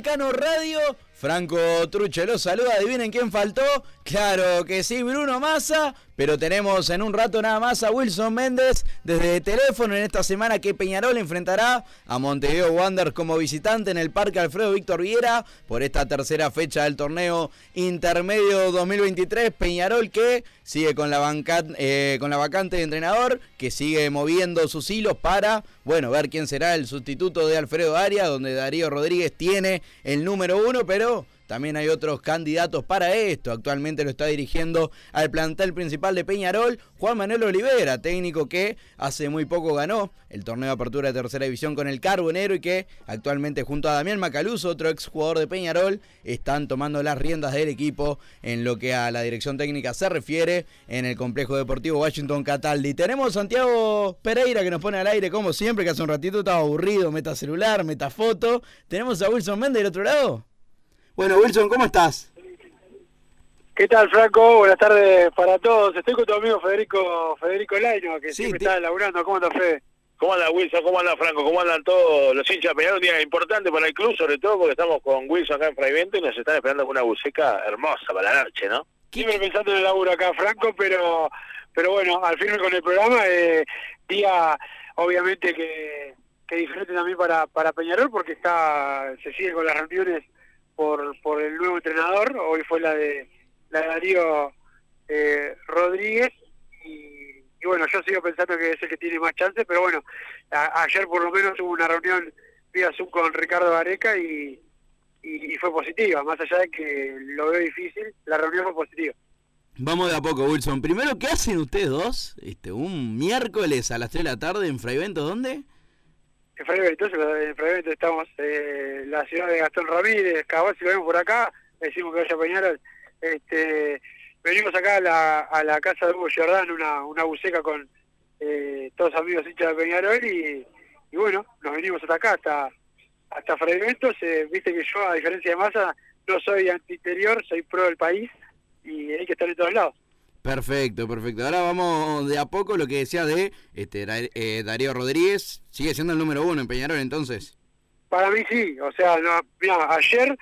Decano Radio. Franco Truche los saluda. ¿Adivinen quién faltó? Claro que sí, Bruno Massa. Pero tenemos en un rato nada más a Wilson Méndez desde teléfono en esta semana que Peñarol enfrentará a Montevideo Wanderers como visitante en el Parque Alfredo Víctor Viera por esta tercera fecha del torneo intermedio 2023. Peñarol que sigue con la, banca- eh, con la vacante de entrenador, que sigue moviendo sus hilos para, bueno, ver quién será el sustituto de Alfredo Arias, donde Darío Rodríguez tiene el número uno, pero también hay otros candidatos para esto. Actualmente lo está dirigiendo al plantel principal de Peñarol, Juan Manuel Olivera, técnico que hace muy poco ganó el torneo de apertura de tercera división con el Carbonero y que actualmente junto a Damián Macaluso, otro exjugador de Peñarol, están tomando las riendas del equipo en lo que a la dirección técnica se refiere en el complejo deportivo Washington Cataldi. Tenemos a Santiago Pereira que nos pone al aire como siempre, que hace un ratito estaba aburrido, meta celular, meta foto. Tenemos a Wilson Méndez del otro lado. Bueno, Wilson, ¿cómo estás? ¿Qué tal, Franco? Buenas tardes para todos. Estoy con tu amigo Federico Federico Laino, que Sí, siempre te- está laburando. ¿Cómo anda, Fede? ¿Cómo anda Wilson? ¿Cómo anda Franco? ¿Cómo andan todos los hinchas de Peñarol? Un día importante para el club, sobre todo porque estamos con Wilson acá en Fraivento y nos están esperando con una buceca hermosa para la noche, ¿no? Siempre pensando en el laburo acá, Franco, pero pero bueno, al firme con el programa, eh, día obviamente que, que diferente también para, para Peñarol, porque está se sigue con las reuniones por, por el nuevo entrenador. Hoy fue la de, la Darío eh, Rodríguez. Y, y bueno, yo sigo pensando que es el que tiene más chances, pero bueno, ayer por lo menos hubo una reunión vía Zoom con Ricardo Gareca y, y, fue positiva, más allá de que lo veo difícil, la reunión fue positiva. Vamos de a poco, Wilson. Primero, ¿qué hacen ustedes dos? Este, un miércoles a las 3 de la tarde en Fraivento, ¿dónde? En Frevento, en Frevento estamos eh, la ciudad de Gastón Ramírez, cabal, si lo vemos por acá, decimos que vaya a Peñarol. Este, venimos acá a la, a la casa de Hugo Giordán, una, buceca con eh, todos amigos hinchas de Peñarol y, y bueno, nos venimos hasta acá, hasta hasta Fragmentos, eh, viste que yo, a diferencia de Massa, no soy anti-interior, soy pro del país y hay que estar en todos lados. Perfecto, perfecto. Ahora vamos de a poco lo que decía de este, eh, Darío Rodríguez. Sigue siendo el número uno en Peñarol, entonces. Para mí sí, o sea, no, mira, ayer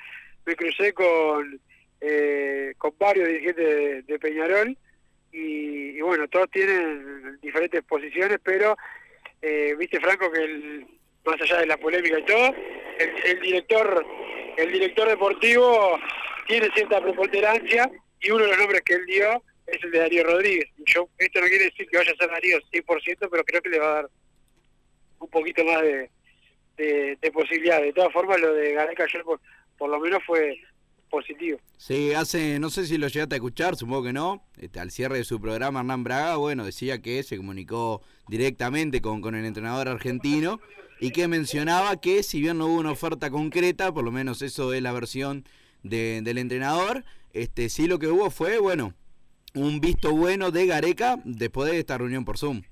me crucé con, eh, con varios dirigentes de, de Peñarol y, y bueno, todos tienen diferentes posiciones, pero eh, viste Franco que el, más allá de la polémica y todo, el, el director el director deportivo tiene cierta preponderancia y uno de los nombres que él dio es el de Darío Rodríguez. Yo, esto no quiere decir que vaya a ser Darío 100%, pero creo que le va a dar un poquito más de, de, de posibilidades. De todas formas, lo de Gareca ayer por, por lo menos fue positivo. Sí, hace, no sé si lo llegaste a escuchar, supongo que no, este, al cierre de su programa Hernán Braga, bueno, decía que se comunicó directamente con, con el entrenador argentino y que mencionaba que si bien no hubo una oferta concreta, por lo menos eso es la versión de- del entrenador, este sí lo que hubo fue, bueno, un visto bueno de Gareca después de esta reunión por Zoom.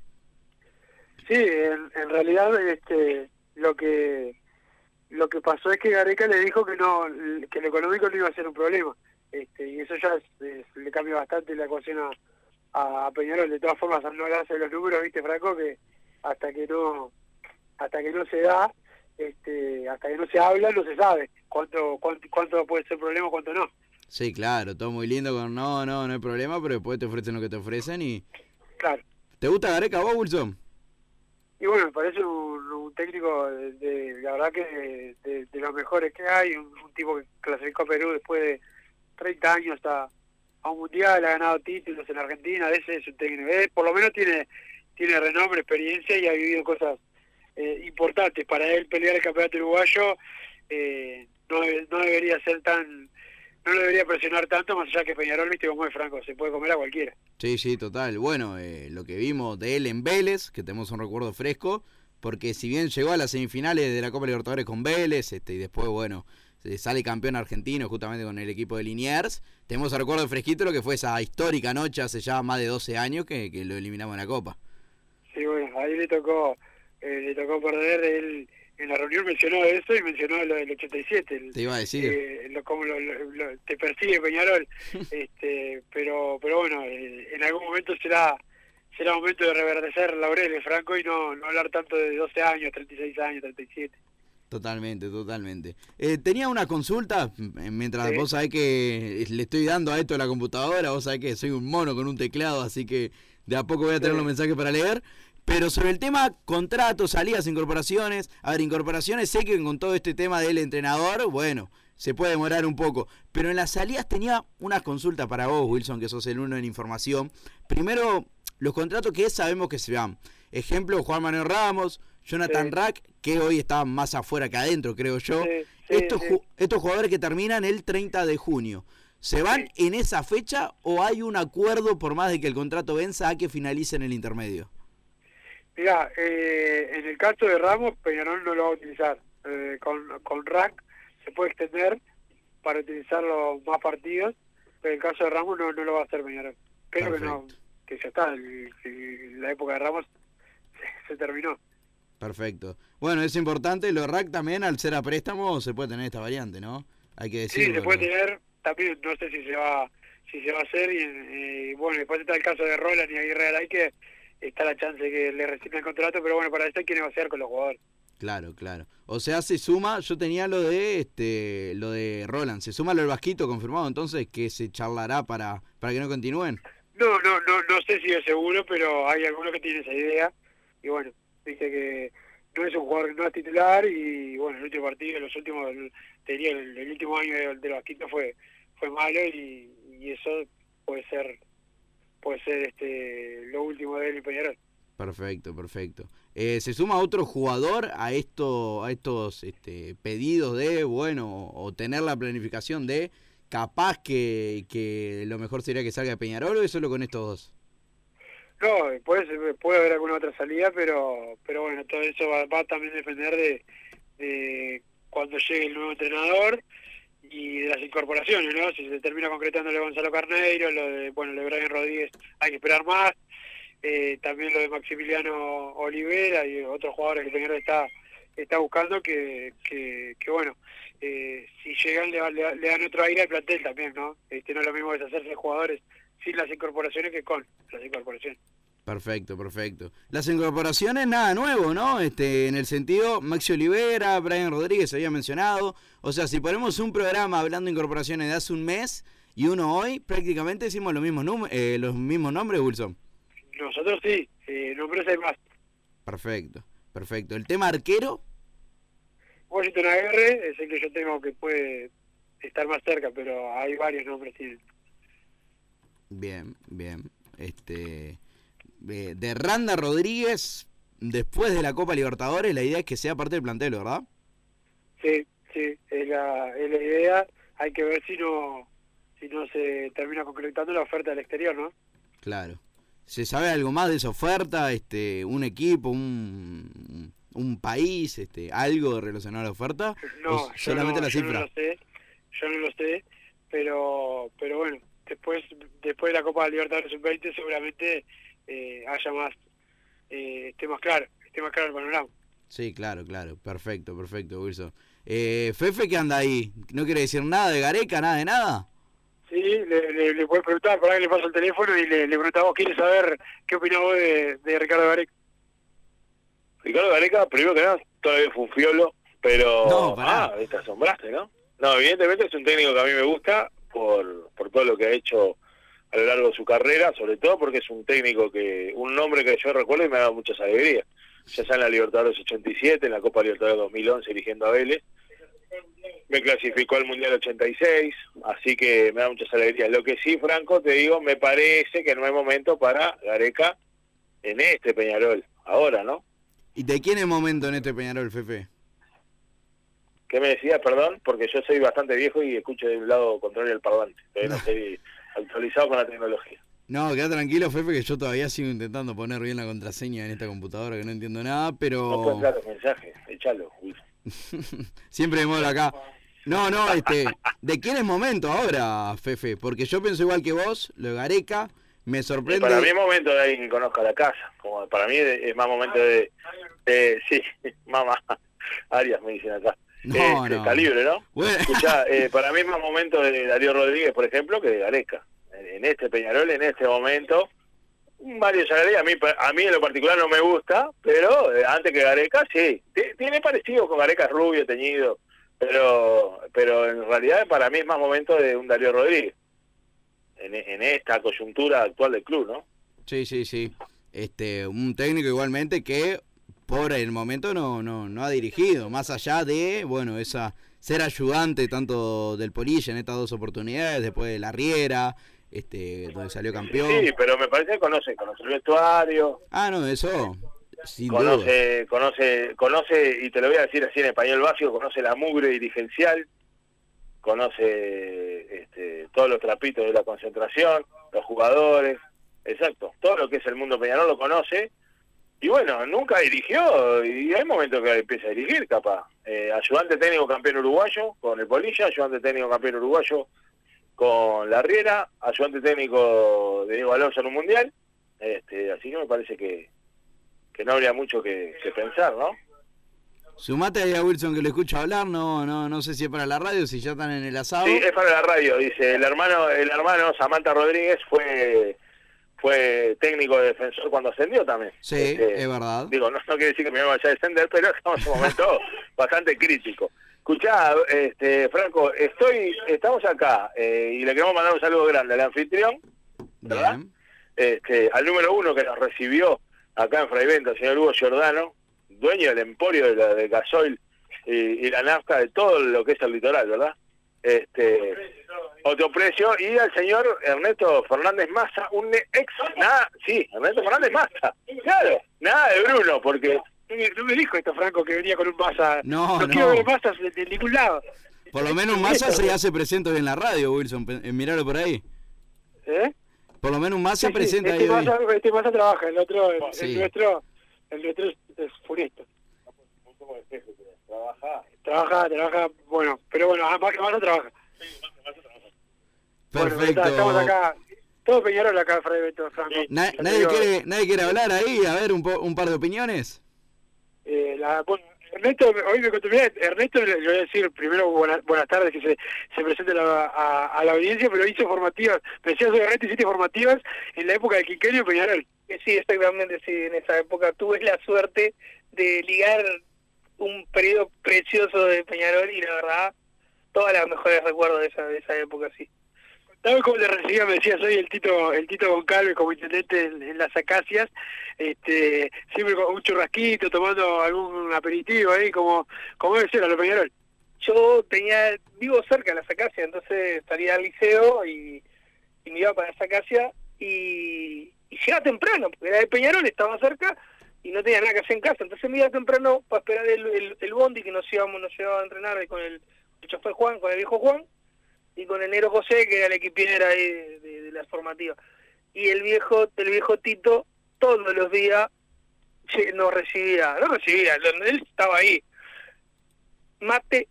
Sí, en, realidad este, lo que lo que pasó es que Gareca le dijo que no que lo económico no iba a ser un problema. Este, y eso ya le cambia bastante la ecuación a, Peñarol. De todas formas no hablarse de los números viste Franco que hasta que no hasta que no se da este, hasta que no se habla no se sabe cuánto cuánto, cuánto puede ser problema cuánto no Sí, claro, todo muy lindo con no, no, no hay problema, pero después te ofrecen lo que te ofrecen y... claro ¿Te gusta Gareca vos, Wilson? Y bueno, me parece un, un técnico, de, de- la verdad que de, de los mejores que hay, un, un tipo que clasificó a Perú después de 30 años a, a un mundial, ha ganado títulos en Argentina, ese es un técnico, eh, por lo menos tiene tiene renombre, experiencia y ha vivido cosas eh, importantes. Para él pelear el campeonato uruguayo eh, no, no debería ser tan, no lo debería presionar tanto, más allá que Peñarol, viste como es Franco, se puede comer a cualquiera. Sí, sí, total. Bueno, eh, lo que vimos de él en Vélez, que tenemos un recuerdo fresco, porque si bien llegó a las semifinales de la Copa Libertadores con Vélez, este, y después, bueno, se sale campeón argentino justamente con el equipo de Liniers, tenemos el recuerdo fresquito lo que fue esa histórica noche hace ya más de 12 años que, que lo eliminamos en la Copa. Sí, bueno, ahí le tocó, eh, le tocó perder, él en la reunión mencionó eso y mencionó lo del 87. el- Te iba a decir. eh, lo, como lo, te persigue Peñarol, este, pero pero bueno, eh, en algún momento será será momento de reverdecer laureles, Franco, y no, no hablar tanto de 12 años, 36 años, 37. Totalmente, totalmente. Eh, tenía una consulta, m- mientras Sí. vos sabés que le estoy dando a esto a la computadora, vos sabés que soy un mono con un teclado, así que de a poco voy a tener Sí. los mensajes para leer. Pero sobre el tema contratos, salidas, incorporaciones, a ver, incorporaciones, sé que con todo este tema del entrenador, bueno, se puede demorar un poco. Pero en las salidas tenía unas consultas para vos, Wilson, que sos el uno en información. Primero, los contratos que sabemos que se van. Ejemplo, Juan Manuel Ramos, Jonathan Sí. Rack, que hoy está más afuera que adentro, creo yo. Sí, sí, estos, sí. ju- estos jugadores que terminan el 30 de junio, ¿se van en esa fecha o hay un acuerdo por más de que el contrato venza a que finalicen el intermedio? Mira, eh, en el caso de Ramos, Peñarol no lo va a utilizar. Eh, con, con Rack se puede extender para utilizarlo más partidos, pero en el caso de Ramos no, no lo va a hacer Peñarol. Creo que no, que ya está, el- el- la época de Ramos se, se terminó. Perfecto. Bueno, es importante, lo Rack también, al ser a préstamo, se puede tener esta variante, ¿no? Hay que Sí, decirlo. se puede tener, también no sé si se va si se va a hacer, y eh, bueno, después está el caso de Roland y Aguirre Garay, que está la chance de que le reciban el contrato, pero bueno, para eso hay que negociar con los jugadores. Claro, claro. O sea, se suma, yo tenía lo de este, lo de Roland, se suma lo del Vasquito confirmado, entonces que se charlará para, para que no continúen. No, no, no, no sé si es seguro, pero hay algunos que tienen esa idea. Y bueno, dice que no es un jugador no es titular y bueno, el último partido, los últimos, te diría, el, el último año de, de los Vasquitos fue fue malo y, y eso puede ser puede ser este lo último de él en Peñarol. Perfecto, perfecto. Eh, ¿Se suma otro jugador a esto, a estos este, pedidos de, bueno, o tener la planificación de capaz que, que lo mejor sería que salga de Peñarol o es solo con estos dos? No, puede, ser- puede haber alguna otra salida, pero pero bueno, todo eso va, va a también depender de, de cuando llegue el nuevo entrenador y de las incorporaciones, ¿no? Si se termina concretando lo Gonzalo Carneiro, lo de, bueno, lo de Brian Rodríguez, hay que esperar más. Eh, también lo de Maximiliano Olivera y otros jugadores que el señor está está buscando que, que, que bueno, eh, si llegan le, le- le dan otro aire al plantel también, ¿no? Este, no es lo mismo deshacerse de jugadores sin las incorporaciones que con las incorporaciones. Perfecto, perfecto. Las incorporaciones, nada nuevo, ¿no? Este, en el sentido, Maxi Olivera, Brian Rodríguez se había mencionado. O sea, si ponemos un programa hablando de incorporaciones de hace un mes y uno hoy, prácticamente decimos los mismos, eh, los mismos nombres, Wilson. Nosotros sí, eh, nombres hay más. Perfecto, perfecto. El tema arquero, Washington Aguirre es el que yo tengo que puede estar más cerca, pero hay varios nombres. tienen. bien, bien. Este, eh, de Randa Rodríguez, después de la Copa Libertadores, la idea es que sea parte del plantel, ¿verdad? Sí, sí, es la, es la idea. hay que ver si no si no se termina concretando la oferta del exterior, ¿no? Claro. ¿Se sabe algo más de esa oferta? Este, un equipo, un, un país, este, algo relacionado a la oferta? No, ¿O solamente yo no, la yo cifra. no lo sé, yo no lo sé, pero pero bueno, después después de la Copa Libertadores Sub-20 seguramente eh, haya más, eh, esté más claro, esté más claro el panorama. Sí, claro, claro. Perfecto, perfecto, Wilson. Eh, Fefe, ¿qué anda ahí? ¿No quiere decir nada de Gareca, nada de nada? Sí, le, le, le puedes preguntar, por ahí le paso el teléfono y le, le preguntamos, ¿quieres saber qué opinás vos de, de Ricardo Gareca? Ricardo Gareca, primero que nada, todavía fue un fiolo, pero... No, pará. ah, te asombraste, ¿no? No, evidentemente es un técnico que a mí me gusta por, por todo lo que ha hecho a lo largo de su carrera, sobre todo porque es un técnico que, un nombre que yo recuerdo y me ha dado muchas alegrías. Ya sea en la Libertadores 87, en la Copa Libertadores 2011 dirigiendo a Vélez, me clasificó al Mundial 86, así que me da muchas alegrías. Lo que sí, Franco, te digo, me parece que no hay momento para Gareca en este Peñarol, ahora, ¿no? ¿Y de quién es momento en este Peñarol, Fefe? ¿Qué me decías, perdón? Porque yo soy bastante viejo y escucho de un lado contrario el parlante. No estoy actualizado con la tecnología. No, queda tranquilo, Fefe, que yo todavía sigo intentando poner bien la contraseña en esta computadora que no entiendo nada, No pero puedo entrar los mensajes, échalo. Siempre me muevo acá. No, no, este, ¿de quién es momento ahora, Fefe? Porque yo pienso igual que vos, lo de Gareca, me Y sorprende. para mí es momento de alguien que conozca la casa. Como para mí es más momento de... de- sí, mamá. Arias me dicen acá. No, Este, no. Calibre, ¿no? Bueno. Escuchá, eh, para mí es más momento de Darío Rodríguez, por ejemplo, que de Gareca. En este Peñarol, en este momento, Mario Zagaría, a mí, a mí en lo particular no me gusta, pero eh, antes que Gareca, sí. Tiene parecido con Gareca, es rubio, teñido, pero pero en realidad para mí es más momento de un Darío Rodríguez. En, en esta coyuntura actual del club, ¿no? Sí, sí, sí. Este, un técnico igualmente que por el momento no, no, no ha dirigido, más allá de, bueno, esa ser ayudante tanto del Polilla en estas dos oportunidades, después de la Riera, este, donde salió campeón. Sí, pero me parece que conoce, conoce el vestuario, Ah, no, eso, sin duda. conoce, conoce, conoce, y te lo voy a decir así en español básico, conoce la mugre dirigencial, conoce este, todos los trapitos de la concentración, los jugadores, exacto, todo lo que es el mundo Peñarol lo conoce, y bueno, nunca dirigió, y hay momentos que empieza a dirigir, capaz. Eh, ayudante técnico campeón uruguayo con el Polilla, ayudante técnico campeón uruguayo con la Riera, ayudante técnico de Diego Alonso en un mundial, este, así que me parece que, que no habría mucho que, que pensar, ¿no? Sumate ahí a Wilson que le escucho hablar, no, no, no sé si es para la radio, si ya están en el asado. Sí, es para la radio, dice, el hermano, el hermano Samantha Rodríguez fue fue técnico de defensor cuando ascendió también. Sí, Este, es verdad. Digo, no, no quiere decir que me vaya a descender, pero estamos en un momento bastante crítico. Escuchá, este, Franco, estoy, estamos acá eh, y le queremos mandar un saludo grande al anfitrión, ¿verdad? Este, al número uno que nos recibió acá en Fraivento, el señor Hugo Giordano, dueño del emporio de, la, de gasoil y, y la nafta de todo lo que es el litoral, ¿verdad? Este, otro precio y al señor Ernesto Fernández Massa, un ex, nada, sí, Ernesto Fernández Massa, claro, nada de Bruno, porque No me dijo esto, Franco, que venía con un Massa. No, no. quiero ver Massas de, de ningún lado. Por lo menos Massa se hace presente hoy en la radio, Wilson, eh, miralo por ahí. ¿Eh? Por lo menos Massa Sí, sí, presenta este ahí hoy. Massa, este Massa trabaja, el otro, el, Sí. el nuestro, el nuestro es, es trabaja. Trabaja, trabaja, bueno, pero bueno, más que Massa trabaja. Bueno, Perfecto. está- estamos acá, todo Peñarol acá, Fray Beto, Franco. Na- te nadie, quiere, nadie quiere hablar ahí, a ver un, po- un par de opiniones. Eh, la, bueno, Ernesto, hoy me contó, mirá, Ernesto le, le voy a decir primero buena- buenas tardes, que se, se presente a la, a, a la audiencia, pero hizo formativas, me decía soy Ernesto, hiciste formativas en la época de Quiqueño y Peñarol. Eh, Sí, exactamente, sí, en esa época tuve la suerte de ligar un periodo precioso de Peñarol y la verdad, todos los mejores recuerdos de esa, de esa época, sí. ¿Sabes cómo te recibía? Me decía, soy el Tito el Tito Goncalves como intendente en, las acacias, este, siempre con un churrasquito, tomando algún aperitivo ahí, como, como debe ser lo Peñarol. Yo tenía, vivo cerca de la Sacacia, entonces salía al liceo y, y me iba para la Sacacia y, llegaba temprano, porque era de Peñarol, estaba cerca y no tenía nada que hacer en casa, entonces me iba temprano para esperar el, el, el bondi que nos íbamos, nos llevaba a entrenar con el, el chofer Juan, con el viejo Juan, y con el negro José, que era el equipinera ahí de, de, de las formativas. Y el viejo, el viejo Tito, todos los días nos recibía, no recibía, él estaba ahí. Mate,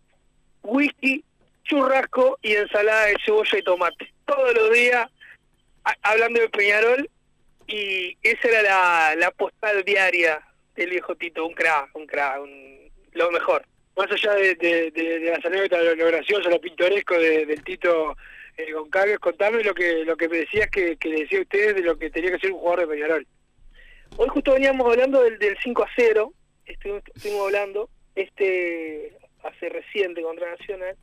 whisky, churrasco y ensalada de cebolla y tomate. Todos los días hablando de Peñarol y esa era la, la postal diaria del viejo Tito, un crack, un crack, un, lo mejor. Más allá de, de, de- de las anécdotas, lo, lo gracioso, lo pintoresco de- del Tito eh, Goncalves, contame lo que lo que me decías que, que le decía a ustedes de lo que tenía que ser un jugador de Peñarol. Hoy justo veníamos hablando del, del 5 a 0, estuvimos, estuvimos hablando este hace reciente contra Nacional,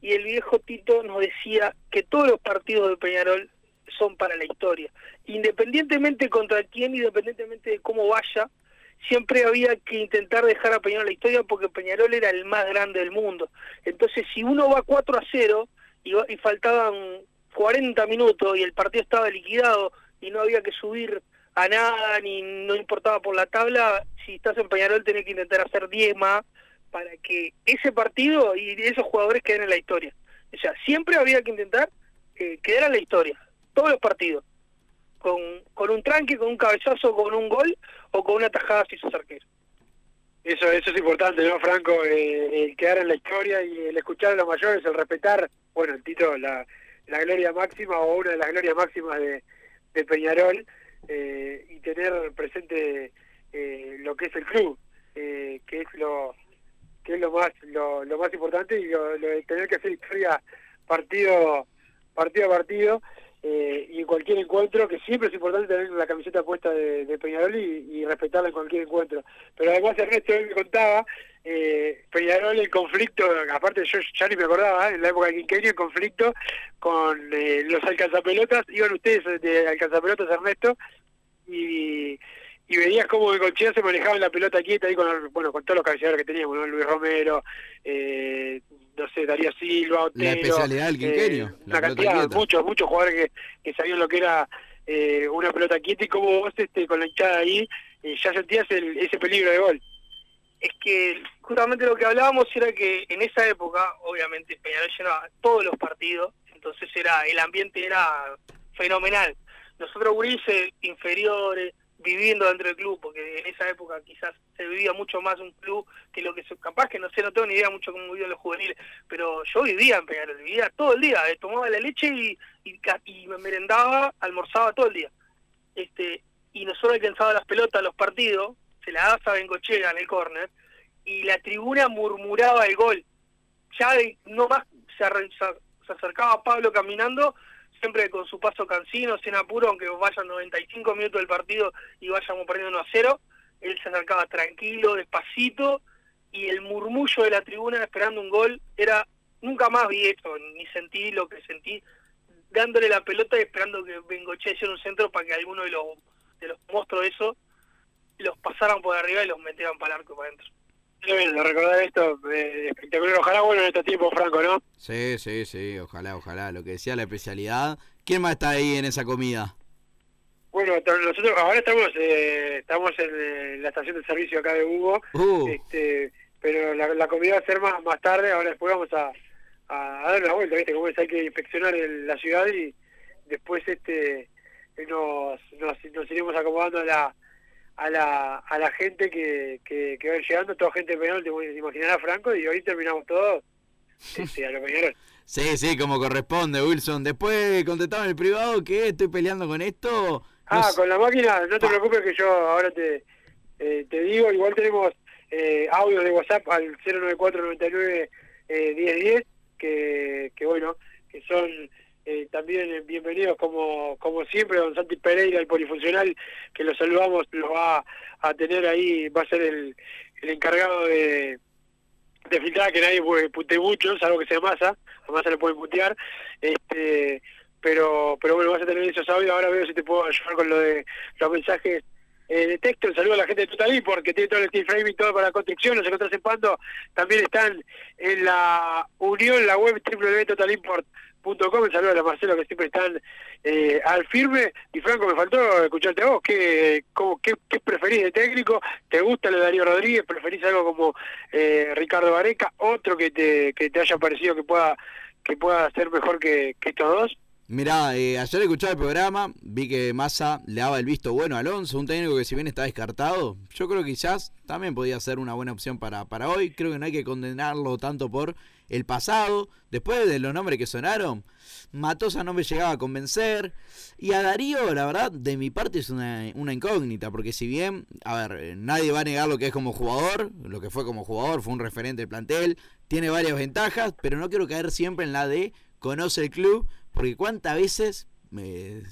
y el viejo Tito nos decía que todos los partidos de Peñarol son para la historia. Independientemente contra quién, independientemente de cómo vaya, siempre había que intentar dejar a Peñarol en la historia porque Peñarol era el más grande del mundo. Entonces, si uno va 4 a 0 y, y faltaban 40 minutos y el partido estaba liquidado y no había que subir a nada ni no importaba por la tabla, si estás en Peñarol tenés que intentar hacer 10 más para que ese partido y esos jugadores queden en la historia. O sea, siempre había que intentar eh, quedar en la historia, todos los partidos, con, con un tranque, con un cabezazo, con un gol o con una tajada si sos arquero. Eso, eso es importante, ¿no, Franco? Eh, el quedar en la historia y el escuchar a los mayores, el respetar, bueno, el Tito, la, la gloria máxima o una de las glorias máximas de, de Peñarol eh, y tener presente eh, lo que es el club, eh, que es lo que es lo más lo, lo más importante y lo, lo de tener que hacer historia partido partido a partido eh, y en cualquier encuentro, que siempre es importante tener la camiseta puesta de, Peñarol y, y respetarla en cualquier encuentro. Pero además Ernesto me contaba, eh, Peñarol el conflicto, aparte yo ya ni me acordaba, ¿eh? en la época de Quinquenio, el conflicto con eh, los alcanzapelotas, iban ustedes de alcanzapelotas Ernesto, y, y veías cómo de Colchea se manejaban la pelota quieta ahí con, bueno, con todos los cabeceadores que teníamos. Luis Romero, eh, no sé, Darío Silva, Otero, La especialidad del quinquenio, eh, la una pelota cantidad, quieta. muchos, muchos jugadores que, que sabían lo que era eh, una pelota quieta y cómo vos este, con la hinchada ahí eh, ya sentías el, ese peligro de gol. es que justamente lo que hablábamos era que en esa época, obviamente, Peñarol llenaba todos los partidos, entonces era el ambiente era fenomenal. Nosotros gurises inferiores, viviendo dentro del club, porque en esa época quizás se vivía mucho más un club que lo que se, capaz que no sé, no tengo ni idea mucho cómo vivían los juveniles, pero yo vivía en Peñarol, vivía todo el día, eh, tomaba la leche y, me merendaba, almorzaba todo el día. Este, y nosotros alcanzábamos las pelotas los partidos, se la dabas a Bengochea en el córner, y la tribuna murmuraba el gol. Ya no más se- se acercaba Pablo caminando, siempre con su paso cansino, sin apuro, aunque vayan 95 minutos del partido y vayamos perdiendo 1 a 0, él se acercaba tranquilo, despacito, y el murmullo de la tribuna esperando un gol era, nunca más vi eso, ni sentí lo que sentí, dándole la pelota y esperando que Bengochea hiciera un centro para que alguno de los, de los monstruos de esos los pasaran por arriba y los metieran para el arco para adentro. De recordar esto, eh, espectacular. Ojalá bueno en estos tiempos, Franco, ¿no? Sí, sí, sí, ojalá, ojalá. Lo que decía la especialidad. ¿Quién más está ahí en esa comida? Bueno, nosotros ahora estamos eh, estamos en eh, la estación de servicio acá de Hugo, Uh, este, pero la, la comida va a ser más más tarde, ahora después vamos a dar una vuelta, ¿viste? Como es, hay que inspeccionar el- la ciudad y después este nos, nos, nos iremos acomodando a la a la, a la gente que, que, que va llegando, toda gente de Peñarol, te puedes imaginar a Franco, y hoy terminamos todos este, a lo Peñarol. sí, sí, como corresponde, Wilson. Después contestaba en el privado que estoy peleando con esto. Ah, con la máquina, no te preocupes que yo ahora te, eh, te digo, igual tenemos eh, audios de WhatsApp al 09499 eh, 1010, que, que bueno, que son eh, también eh, bienvenidos como, como siempre, don Santi Pereira, el polifuncional, que lo saludamos, lo va a tener ahí, va a ser el, el encargado de, de filtrar que nadie puede pute mucho, salvo que sea masa, a masa le pueden putear, este pero pero bueno, vas a tener esos audios, ahora veo si te puedo ayudar con lo de los mensajes eh, de texto, saludo a la gente de Total porque tiene todo el steel framing, todo para la construcción, los encuentras en Pando, también están en la unión, la web www.totalimport.com, el saludo a los Marcelo que siempre están eh, al firme, y Franco, me faltó escucharte a vos, ¿qué, cómo, qué, qué preferís de técnico? ¿Te gusta lo de Darío Rodríguez? ¿Preferís algo como eh, Ricardo Vareca? ¿Otro que te, que te haya parecido que pueda que pueda ser mejor que, que estos dos. Mirá, eh, ayer escuchaba el programa, vi que Massa le daba el visto bueno a Alonso, un técnico que si bien está descartado, yo creo que quizás también podía ser una buena opción para, para hoy. Creo que no hay que condenarlo tanto por el pasado. Después de los nombres que sonaron, Matosa no me llegaba a convencer. Y a Darío, la verdad, de mi parte es una, una incógnita, porque si bien, a ver, eh, nadie va a negar lo que es como jugador, lo que fue como jugador, fue un referente del plantel, tiene varias ventajas, pero no quiero caer siempre en la de conoce el club porque cuántas veces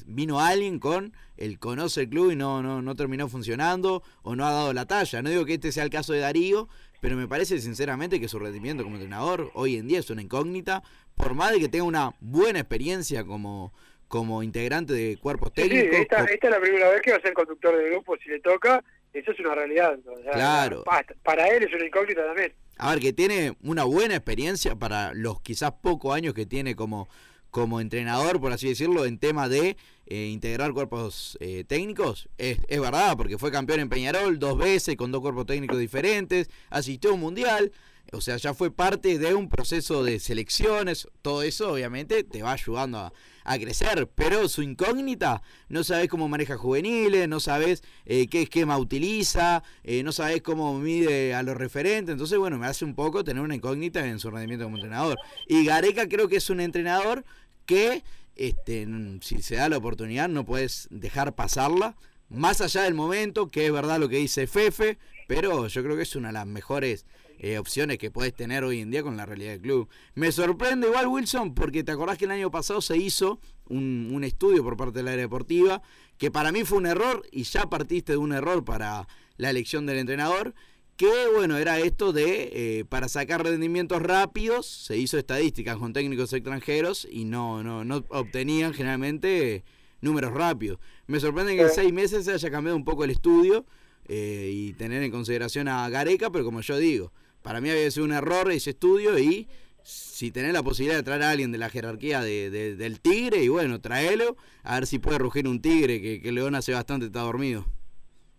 vino alguien con el conoce el club y no, no, no terminó funcionando o no ha dado la talla. No digo que este sea el caso de Darío, pero me parece sinceramente que su rendimiento como entrenador hoy en día es una incógnita, por más de que tenga una buena experiencia como, como integrante de cuerpos técnicos. Sí, esta, esta es la primera vez que va a ser conductor de grupo si le toca, eso es una realidad. O sea, Claro. pa- Para él es una incógnita también. A ver, que tiene una buena experiencia para los quizás pocos años que tiene como, como entrenador, por así decirlo, en tema de eh, integrar cuerpos eh, técnicos. Es, es verdad, porque fue campeón en Peñarol dos veces con dos cuerpos técnicos diferentes, asistió a un mundial. O sea, ya fue parte de un proceso de selecciones. Todo eso, obviamente, te va ayudando a, a crecer. Pero su incógnita, no sabes cómo maneja juveniles, no sabes eh, qué esquema utiliza, eh, no sabes cómo mide a los referentes. Entonces, bueno, me hace un poco tener una incógnita en su rendimiento como entrenador. Y Gareca creo que es un entrenador que, este, si se da la oportunidad, no puedes dejar pasarla. Más allá del momento, que es verdad lo que dice Fefe, pero yo creo que es una de las mejores eh, opciones que puedes tener hoy en día con la realidad del club. Me sorprende igual Wilson, porque te acordás que el año pasado se hizo un, un estudio por parte del área deportiva, que para mí fue un error, y ya partiste de un error para la elección del entrenador, que bueno, era esto de, eh, para sacar rendimientos rápidos, se hizo estadísticas con técnicos extranjeros y no, no, no obtenían generalmente números rápidos. Me sorprende que en seis meses se haya cambiado un poco el estudio eh, y tener en consideración a Gareca, pero como yo digo, para mí había sido un error ese estudio y si tenés la posibilidad de traer a alguien de la jerarquía de, de- del tigre, y bueno, tráelo, a ver si puede rugir un tigre, que, que León hace bastante está dormido.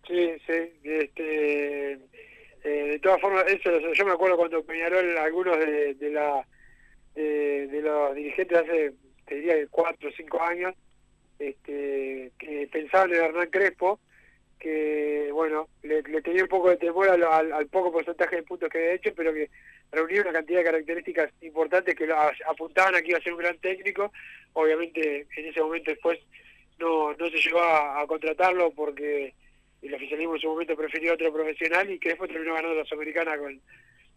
Sí, sí. Este, eh, de todas formas, eso, yo me acuerdo cuando Peñarol, algunos de, de la de, los dirigentes hace, te diría, cuatro o cinco años, este, que pensaban en Hernán Crespo, que, bueno, le, tenía un poco de temor al, poco porcentaje de puntos que había hecho, pero que reunía una cantidad de características importantes que lo apuntaban a que iba a ser un gran técnico. Obviamente, en ese momento después no, no se llegó a contratarlo porque el oficialismo en su momento prefirió otro profesional y que después terminó ganando la Sudamericana con,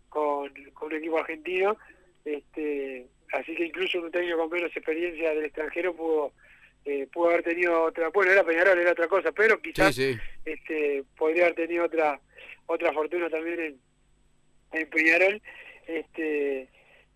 con, con un equipo argentino. Este, así que incluso un técnico con menos experiencia del extranjero pudo eh, pudo haber tenido otra, bueno, era Peñarol, era otra cosa, pero quizás Sí, sí. este podría haber tenido otra otra fortuna también en, en Peñarol. Este,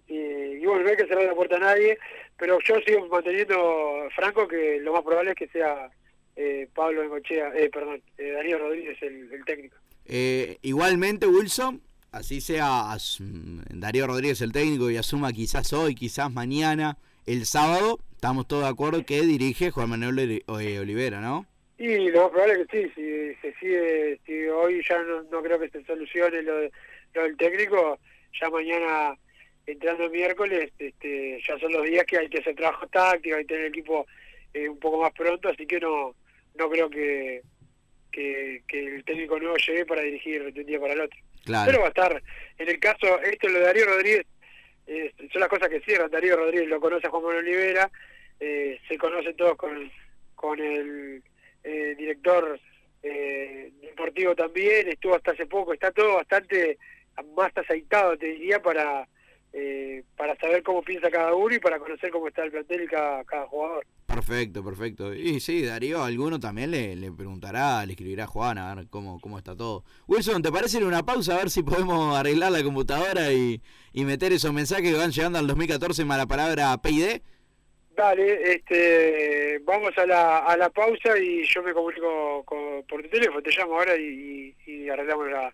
y, y bueno, no hay que cerrar la puerta a nadie, pero yo sigo manteniendo franco que lo más probable es que sea eh, Pablo Engochea, eh, perdón, eh, Darío Rodríguez el, el técnico. Eh, igualmente, Wilson, así sea mm, Darío Rodríguez el técnico y asuma quizás hoy, quizás mañana, el sábado, estamos todos de acuerdo que dirige Juan Manuel eh, Olivera, ¿no? Y lo más probable es que sí, si se sigue, si hoy ya no, no creo que se solucione lo, de- lo del técnico, ya mañana entrando el miércoles, este, ya son los días que hay que hacer trabajo táctico, hay que tener el equipo eh, un poco más pronto, así que no no creo que, que, que el técnico nuevo llegue para dirigir de un día para el otro. Claro. Pero va a estar, en el caso, esto lo de Darío Rodríguez, eh, son las cosas que cierran, Darío Rodríguez lo conoce a Juan Manuel Olivera, eh, se conocen todos con, con el eh, director eh, deportivo también, estuvo hasta hace poco, está todo bastante más aceitado, te diría, para eh, para saber cómo piensa cada uno y para conocer cómo está el plantel y cada, cada jugador. Perfecto, perfecto. Y sí, Darío, alguno también le, le preguntará, le escribirá a Juan a ver cómo, cómo está todo. Wilson, ¿te parece ir una pausa a ver si podemos arreglar la computadora y, y meter esos mensajes que van llegando al 2014 más la palabra PID? Dale, este, vamos a la, a la pausa y yo me comunico con- por tu teléfono, te llamo ahora y arreglamos la,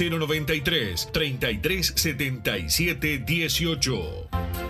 093 33 77 18.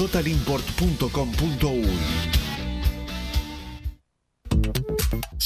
www.totalimport.com.uy.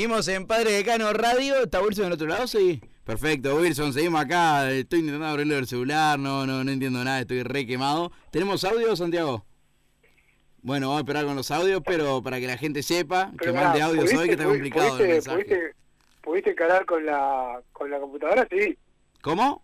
Seguimos en Padre Decano Radio. ¿Está Wilson del otro lado? Sí. Perfecto, Wilson, seguimos acá. Estoy intentando abrirle el celular, no, no, no entiendo nada, estoy re quemado. ¿Tenemos audio, Santiago? Bueno, vamos a esperar con los audios, pero para que la gente sepa que Pero mande audios hoy, que está pudiste- complicado el pudiste- mensaje. pudiste- ¿Pudiste encarar con la, con la computadora? Sí. ¿Cómo?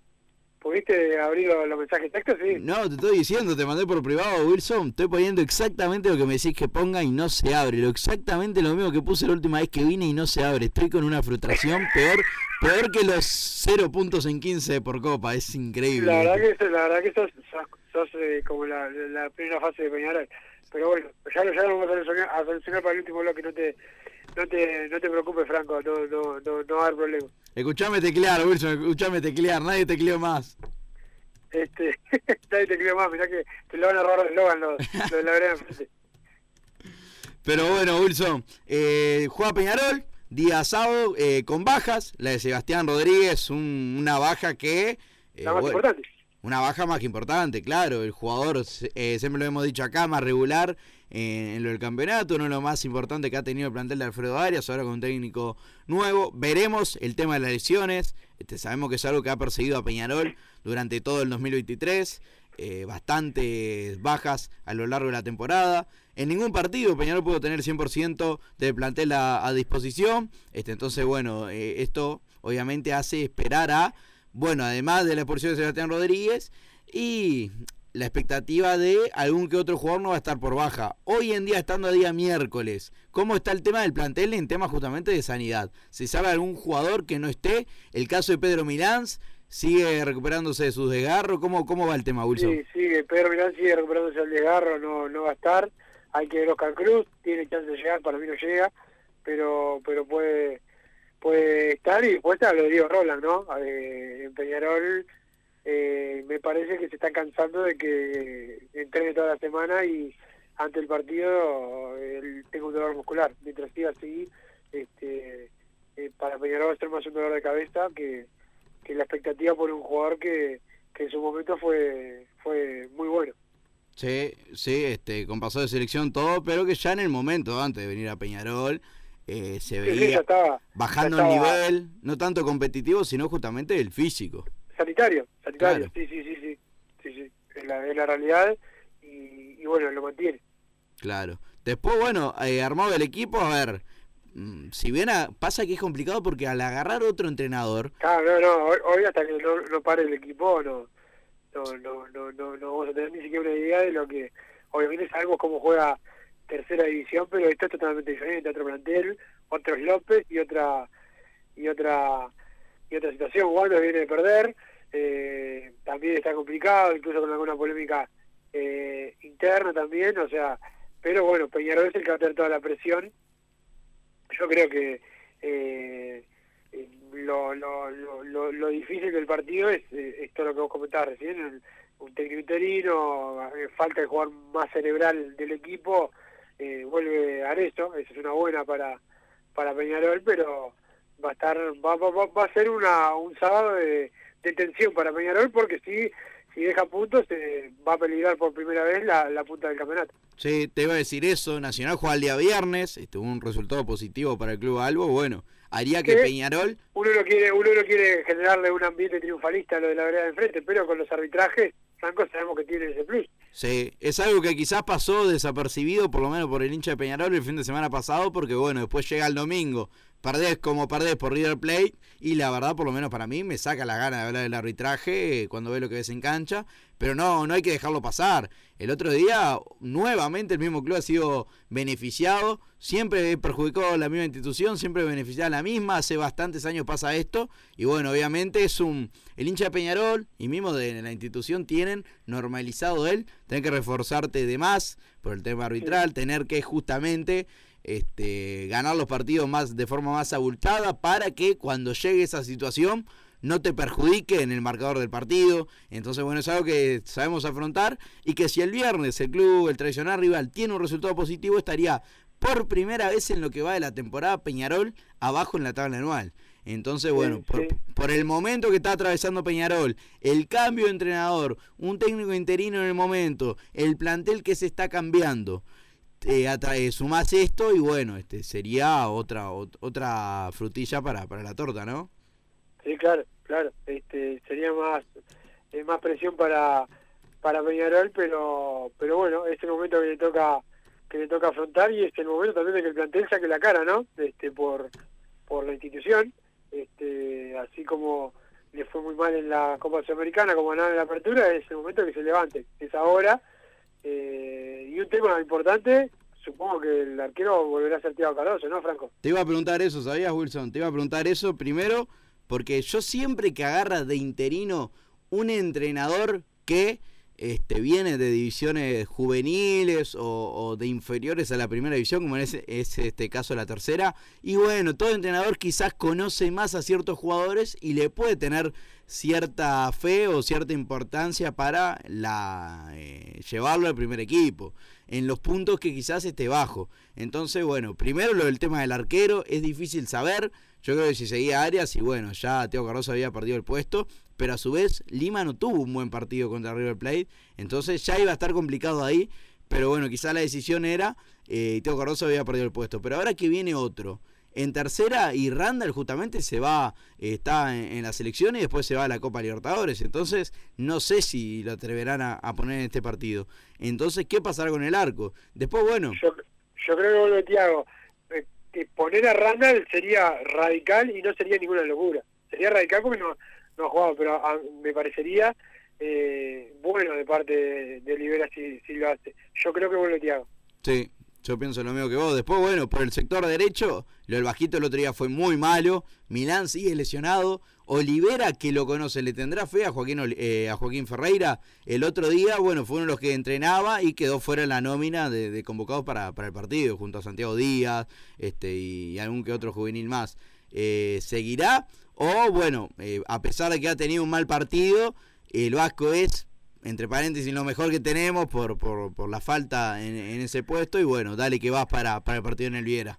¿Pudiste abrir los, los mensajes de texto? Sí. No, te estoy diciendo, te mandé por privado, Wilson. Estoy poniendo exactamente lo que me decís que ponga y no se abre. Lo exactamente lo mismo que puse la última vez que vine y no se abre. Estoy con una frustración peor, peor que los 0 puntos en 15 por copa. Es increíble. La verdad que, la verdad que sos, sos, sos, eh, como la, la primera fase de Peñarol. pero bueno, ya, lo- ya lo vamos a solucionar, a solucionar para el último bloque, no te, no te, no te preocupes, Franco, no, no, no, no va a haber problema. Escuchame teclear, Wilson, escuchame teclear, nadie tecleó más. Este, nadie te creo más, mirá que te lo van a robar el eslogan los, los de la vereda enfrente. Pero bueno, Wilson, eh, juega Peñarol, día sábado, eh, con bajas, la de Sebastián Rodríguez, un- una baja que... eh, La más bueno, importante. Una baja más que importante, claro. El jugador, eh, siempre lo hemos dicho acá, más regular eh, en lo del campeonato, uno de lo más importante que ha tenido el plantel de Alfredo Arias, ahora con un técnico nuevo. Veremos el tema de las lesiones. Este, sabemos que es algo que ha perseguido a Peñarol durante todo el 2023. eh, bastantes bajas a lo largo de la temporada. En ningún partido Peñarol pudo tener 100% del plantel a, a disposición. Este, entonces, bueno, eh, esto obviamente hace esperar a bueno, además de la expulsión de Sebastián Rodríguez y la expectativa de algún que otro jugador no va a estar por baja. Hoy en día, estando a día miércoles, ¿cómo está el tema del plantel en tema justamente de sanidad? ¿Se sabe algún jugador que no esté? El caso de Pedro Milán sigue recuperándose de sus desgarros. ¿Cómo, cómo va el tema, Wilson? Sí, sigue, Pedro Milán sigue recuperándose el desgarro, no, no va a estar. Hay que ver Oscar Cruz, tiene chance de llegar, para mí no llega, pero pero puede puede estar y está lo de Diego Roland, ¿no? Eh, en Peñarol eh, me parece que se está cansando de que entrene toda la semana y ante el partido él tenga un dolor muscular. Mientras siga así, este, eh, para Peñarol va a ser más un dolor de cabeza que, que la expectativa por un jugador que, que en su momento fue fue muy bueno. Sí, sí, este, con paso de selección todo, pero que ya en el momento, antes de venir a Peñarol, eh, se veía estaba, bajando el nivel, no tanto competitivo, sino justamente el físico. sanitario, sanitario, Claro. sí, sí, sí, sí, sí, sí, es la, es la realidad y, y bueno, lo mantiene. Claro. Después, bueno, eh, armado el equipo, a ver, mm, si bien a- pasa que es complicado porque al agarrar otro entrenador, Claro, no, no, hoy, hoy hasta que no, no pare el equipo no, no, no, no, no, no vamos a tener ni siquiera una idea de lo que, obviamente sabemos cómo juega tercera división, pero esto es totalmente diferente, otro plantel, otros López y otra y otra y otra situación. Wander viene de perder, eh, también está complicado, incluso con alguna polémica eh, interna también, o sea, pero bueno, Peñarol es el que va a tener toda la presión. Yo creo que eh, lo, lo, lo, lo, difícil del partido es, eh, es todo lo que vos comentabas recién, un técnico interino, eh, falta el jugador más cerebral del equipo, eh, vuelve Aresto, eso es una buena para para Peñarol, pero va a estar va, va, va- a ser una un sábado de, de tensión para Peñarol porque si si deja puntos eh, va a peligrar por primera vez la, la punta del campeonato. sí, te iba a decir eso, Nacional juega el día viernes, este, un resultado positivo para el Club Albo, bueno, haría que. Peñarol, Uno no quiere uno no quiere generarle un ambiente triunfalista a lo de la vereda de enfrente, pero con los arbitrajes, Franco sabemos que tiene ese plus. Sí, es algo que quizás pasó desapercibido, por lo menos por el hincha de Peñarol el fin de semana pasado, porque bueno, después llega el domingo, perdés como perdés por River Plate, y la verdad, por lo menos para mí, me saca la gana de hablar del arbitraje eh, cuando ve lo que ves en cancha, pero no, no hay que dejarlo pasar. El otro día, nuevamente, el mismo club ha sido beneficiado, siempre perjudicó a la misma institución, siempre beneficiado a la misma, hace bastantes años pasa esto, y bueno, obviamente es un, el hincha de Peñarol y mismo de la institución tienen normalizado él, tener que reforzarte de más por el tema arbitral, tener que justamente este, ganar los partidos más de forma más abultada para que cuando llegue esa situación no te perjudique en el marcador del partido. Entonces, bueno, es algo que sabemos afrontar y que si el viernes el club, el tradicional rival, tiene un resultado positivo, estaría por primera vez en lo que va de la temporada Peñarol abajo en la tabla anual. Entonces, bueno, por, por el momento que está atravesando Peñarol, el cambio de entrenador, un técnico interino en el momento, el plantel que se está cambiando, eh, atra- eh, sumás esto y bueno, este sería otra ot- otra frutilla para, para la torta, ¿no? Sí, claro, claro. Este, sería más eh, más presión para para Peñarol, pero pero bueno, es el momento que le toca que le toca afrontar y es el momento también de que el plantel saque la cara, ¿no? Este por por la institución, este así como le fue muy mal en la Copa Sudamericana, como ganaron en la apertura, es el momento que se levante, es ahora. Eh, y un tema importante, supongo que el arquero volverá a ser Thiago Cardoso, ¿no, Franco? Te iba a preguntar eso, ¿sabías, Wilson? Te iba a preguntar eso primero porque yo siempre que agarra de interino un entrenador que este, viene de divisiones juveniles o, de inferiores a la primera división, como es, es este caso la tercera. Y bueno, todo entrenador quizás conoce más a ciertos jugadores y le puede tener cierta fe o cierta importancia para eh, llevarlo al primer equipo en los puntos que quizás esté bajo. Entonces, bueno, primero lo del tema del arquero es difícil saber. Yo creo que si seguía Arias y bueno, ya Teo Cardoso había perdido el puesto, pero a su vez Lima no tuvo un buen partido contra River Plate, entonces ya iba a estar complicado ahí, pero bueno, quizás la decisión era eh, Teo Cardoso había perdido el puesto, pero ahora que viene otro en tercera y Randall justamente se va, está en, la selección y después se va a la Copa Libertadores. Entonces, no sé si lo atreverán a, poner en este partido. Entonces, ¿qué pasará con el arco? Después, bueno. Yo, yo creo que, Tiago, eh, que poner a Randall sería radical y no sería ninguna locura. Sería radical porque no, no ha jugado, pero me parecería eh, bueno de parte de, de Libera si, si, lo hace. Yo creo que vuelve Tiago. Sí, yo pienso lo mismo que vos. Después, bueno, por el sector derecho, lo del bajito el otro día fue muy malo. Milán sigue lesionado. Olivera, que lo conoce, le tendrá fe a Joaquín, eh, a Joaquín Ferreira. El otro día, bueno, fue uno de los que entrenaba y quedó fuera en la nómina de, convocados para, para, el partido, junto a Santiago Díaz este, y algún que otro juvenil más. Eh, ¿Seguirá? O, bueno, eh, a pesar de que ha tenido un mal partido, el Vasco es entre paréntesis, lo mejor que tenemos por, por, por la falta en, ese puesto. Y bueno, dale que vas para, para el partido en el Viera.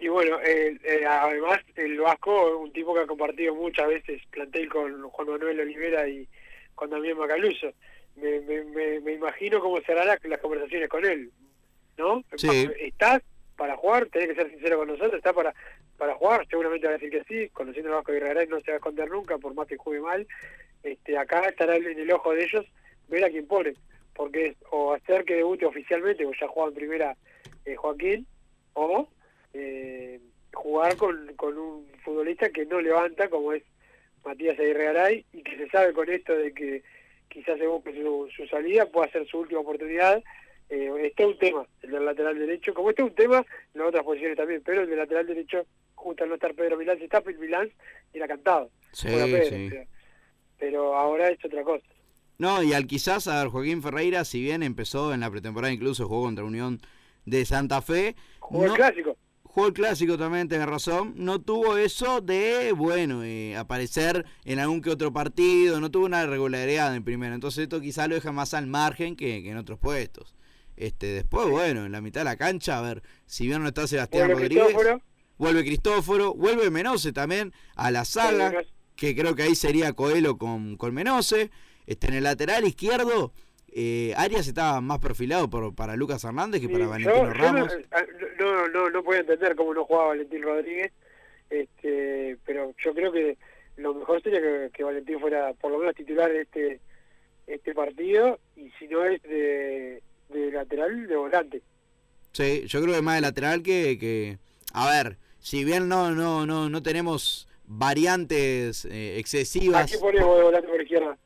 Y bueno, eh, además el Vasco, un tipo que ha compartido muchas veces plantel con Juan Manuel Olivera y con Damián Macaluso. Me, me, me, imagino cómo serán las, las conversaciones con él, ¿no? Sí. ¿Estás para jugar? Tenés que ser sincero con nosotros. ¿Estás para, para jugar? Seguramente va a decir que sí. Conociendo al Vasco y Regaray no se va a esconder nunca, por más que juegue mal este, acá estará en el ojo de ellos ver a quién pone, porque es o hacer que debute oficialmente, o ya jugaba en primera eh, Joaquín, o eh, jugar con, con un futbolista que no levanta, como es Matías Aguirre y que se sabe con esto de que quizás se busque su, su salida, pueda ser su última oportunidad. Eh, este es un tema, el del lateral derecho, como este es un tema en las otras posiciones también, pero el del lateral derecho, justo al no estar Pedro Milán, si está Pedro Milán, era cantado. Sí, sí pero ahora es otra cosa. No, y al quizás, a ver, Joaquín Ferreira, si bien empezó en la pretemporada, incluso jugó contra Unión de Santa Fe. Jugó el clásico. Jugó el clásico también, tiene razón. No tuvo eso de, bueno, eh, aparecer en algún que otro partido, no tuvo una regularidad en primera. Entonces esto quizás lo deja más al margen que, en otros puestos. Este, después, bueno, en la mitad de la cancha, a ver, si bien no está Sebastián Rodríguez, vuelve Cristóforo, vuelve Menose también a la saga que creo que ahí sería Coelho con, con Menose. Este, en el lateral izquierdo, eh, Arias estaba más perfilado por, para Lucas Hernández que para Valentino Ramos. Ah, no, no, no, puedo entender cómo no jugaba Valentín Rodríguez, este, pero yo creo que lo mejor sería que, Valentín fuera por lo menos titular en este, este partido y si no es de, de lateral, de volante. Sí, yo creo que más de lateral que, que... A ver, si bien no, no, no, no tenemos variantes eh, excesivas. ¿A qué ponemos de volante por izquierda?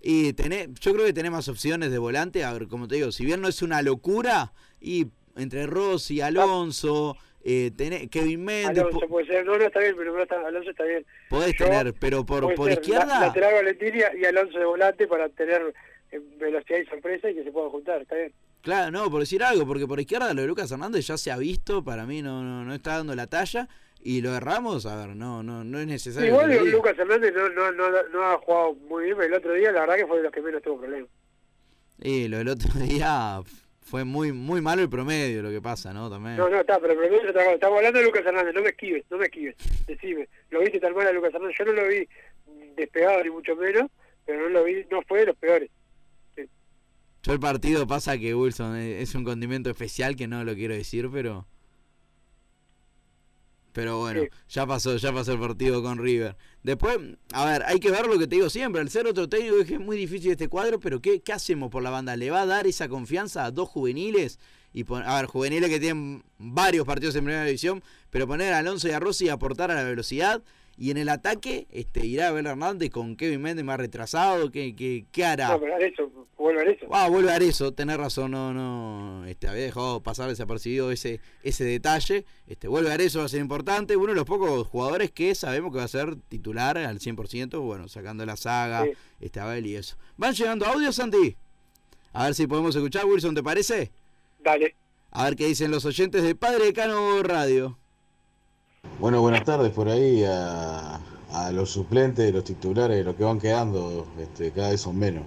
Y tené, yo creo que tenemos más opciones de volante. A ver, como te digo, si bien no es una locura, y entre Rossi, Alonso, eh, Kevin Méndez. Alonso puede ser, no, no está bien, pero Alonso está bien. Podés tener, pero por, por izquierda. lateral Valentín y Alonso de volante para tener eh, velocidad y sorpresa y que se puedan juntar, está bien. Claro, no, por decir algo, porque por izquierda lo de Lucas Hernández ya se ha visto, para mí no, no, no está dando la talla. Y lo erramos, a ver, no no no es necesario. Igual Lucas Hernández no, no, no, no, ha jugado muy bien, pero el otro día la verdad que fue de los que menos tuvo problemas. Y lo del otro día fue muy muy malo el promedio lo que pasa, ¿no? También. No, no, está, pero el promedio está Estamos hablando de Lucas Hernández, no me esquives, no me esquives. Decime, ¿lo viste tan mal a Lucas Hernández? Yo no lo vi despegado ni mucho menos, pero no lo vi, no fue de los peores. Yo el partido pasa que Wilson es un condimento especial que no lo quiero decir, pero pero bueno, ya pasó, ya pasó el partido con River. Después, a ver, hay que ver lo que te digo siempre. Al ser otro técnico es muy difícil este cuadro, pero ¿qué, ¿qué hacemos por la banda? ¿Le va a dar esa confianza a dos juveniles? Y a ver, juveniles que tienen varios partidos en primera división, pero poner a Alonso y a Rossi y aportar a la velocidad y en el ataque, este, irá Abel Hernández con Kevin Méndez más retrasado. ¿Qué, qué, qué hará? No, pero eso, vuelve a eso. Ah, vuelve a eso, tenés razón, no, no, este, había dejado pasar desapercibido ese, ese detalle. Este, vuelve a eso, va a ser importante. Uno de los pocos jugadores que sabemos que va a ser titular al 100%, bueno, sacando la saga, este, Abel y eso. ¿Van llegando audios, Santi? A ver si podemos escuchar, Wilson, ¿te parece? Dale. A ver qué dicen los oyentes de Padre Decano Radio. Bueno, buenas tardes por ahí a, a los suplentes, los titulares, los que van quedando, este, cada vez son menos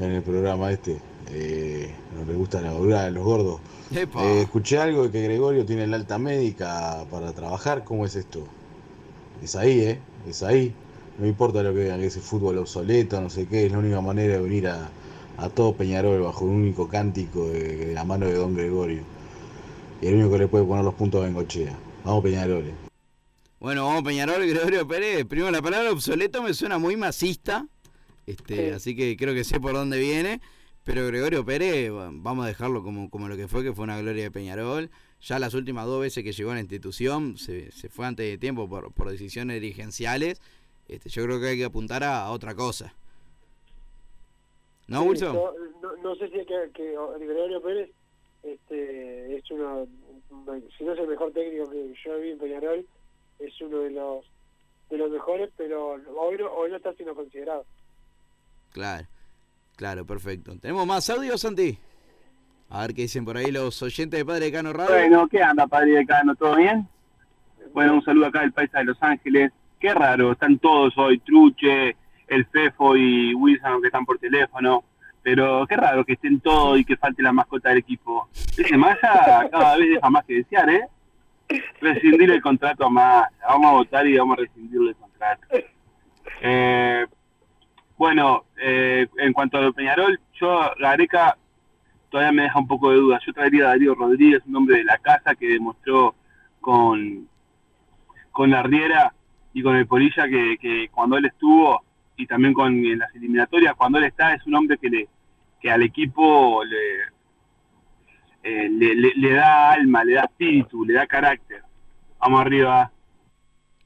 en el programa este. Eh, no les gusta la gordura de los gordos. Eh, escuché algo de que Gregorio tiene la alta médica para trabajar. ¿Cómo es esto? Es ahí, ¿eh? Es ahí. No importa lo que digan, que ese fútbol obsoleto, no sé qué, es la única manera de venir a, a todo Peñarol bajo un único cántico de, de la mano de Don Gregorio. Y el único que le puede poner los puntos a Bengochea. Vamos Peñarol. Bueno, vamos Peñarol, Gregorio Pérez. Primero, la palabra obsoleto me suena muy masista. Este, Así que creo que sé por dónde viene. Pero Gregorio Pérez, va- vamos a dejarlo como, como lo que fue, que fue una gloria de Peñarol. Ya las últimas dos veces que llegó a la institución se, se fue antes de tiempo por, por decisiones dirigenciales. Este, yo creo que hay que apuntar a, a otra cosa. ¿No, Sí, Wilson? No, no- no sé si es que, que Gregorio Pérez este, es uno, si no es el mejor técnico que yo vi en Peñarol, es uno de los de los mejores, pero hoy no, hoy no está siendo considerado. Claro, claro, perfecto. ¿Tenemos más audio, Santi? A ver qué dicen por ahí los oyentes de Padre Decano Radio. Bueno, ¿qué anda, padre decano? ¿Todo bien? Bueno, un saludo acá del país de Los Ángeles. Qué raro, están todos hoy, Truche, el Fefo y Wilson, que están por teléfono. Pero qué raro que estén todos y que falte la mascota del equipo. Ese Maya cada vez deja más que desear, ¿eh? Rescindir el contrato a Maya. Vamos a votar y vamos a rescindirle el contrato. Eh, bueno, eh, en cuanto a lo Peñarol, yo, Gareca, todavía me deja un poco de duda. Yo traería a Darío Rodríguez, un hombre de la casa que demostró con, con la Riera y con el Polilla que cuando él estuvo y también con en las eliminatorias, cuando él está, es un hombre que le que al equipo le, eh, le, da alma, le da espíritu, le da carácter. Vamos arriba.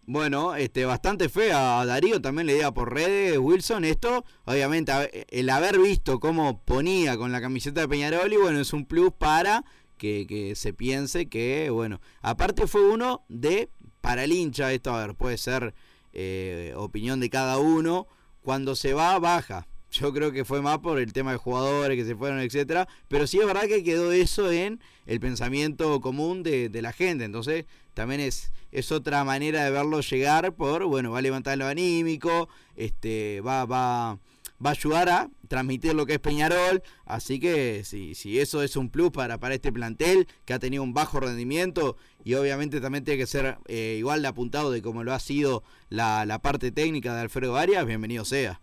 Bueno, este, bastante fe a Darío, también le diga por redes, Wilson, esto, obviamente, el haber visto cómo ponía con la camiseta de Peñarol, y bueno, es un plus para que, que se piense que, bueno, aparte fue uno de, para el hincha, esto, a ver, puede ser eh, opinión de cada uno, cuando se va, baja. Yo creo que fue más por el tema de jugadores que se fueron, etcétera. Pero sí es verdad que quedó eso en el pensamiento común de, la gente. Entonces, también es, es otra manera de verlo llegar por, bueno, va a levantar lo anímico, este, va, va, va a ayudar a transmitir lo que es Peñarol. Así que si, si eso es un plus para, para este plantel que ha tenido un bajo rendimiento y obviamente también tiene que ser eh, igual de apuntado de como lo ha sido la, la parte técnica de Alfredo Arias, bienvenido sea.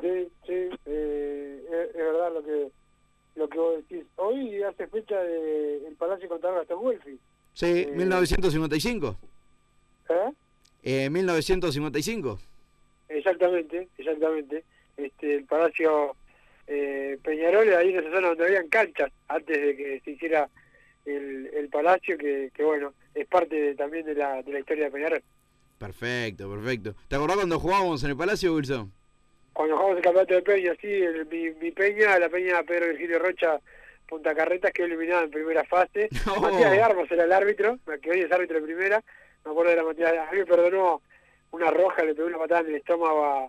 Sí, sí, eh, es, es verdad lo que lo que vos decís. Hoy hace fecha de el Palacio contra Gastón Welfi. Sí, 1955. ¿Eh? Eh, 1955. Exactamente, exactamente. Este, el Palacio eh, Peñarol, ahí en esa zona donde habían canchas, antes de que se hiciera el, el Palacio, que, que bueno, es parte de- también de la, de la historia de Peñarol. Perfecto, perfecto. ¿Te acordás cuando jugábamos en el Palacio, Wilson? Cuando jugamos el campeonato de Peña, sí, el- mi, mi Peña, la Peña Pedro Virgilio Rocha, Punta Carretas, que eliminada en primera fase. Matías de Armas era el árbitro, que hoy es árbitro de primera. Me acuerdo de la Matías de A mí me perdonó una roja, le pegó una patada en el estómago a,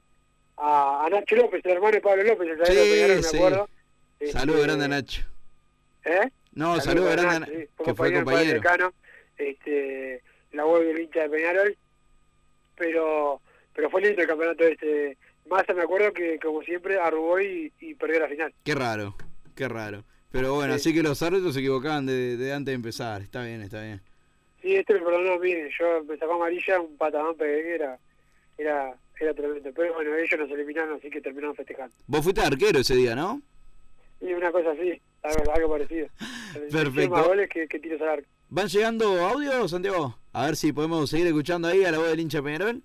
a, a Nacho López, el hermano de Pablo López, el de Peñarol, sí. me acuerdo. Saludos Este, grande a Nacho. ¿Eh? No, saludos grande a Nacho, sí, fue que fue compañero padre compañero. decano, este, la web del hincha de Peñarol, pero pero fue lindo el campeonato este. Massa me acuerdo que, como siempre, arrugó y, y perdió la final. Qué raro, qué raro. Pero bueno, así que los árbitros se equivocaban de, de antes de empezar. Está bien, está bien. Sí, este me perdonó mí. Yo me sacó amarilla, un patadón era, era, era tremendo. Pero bueno, ellos nos eliminaron, así que terminaron festejando. Vos fuiste arquero ese día, ¿no? Y una cosa así, algo, algo parecido. Perfecto. Más goles que, que tiros al arco. ¿Van llegando audios, Santiago? A ver si podemos seguir escuchando ahí a la voz del hincha Peñarol.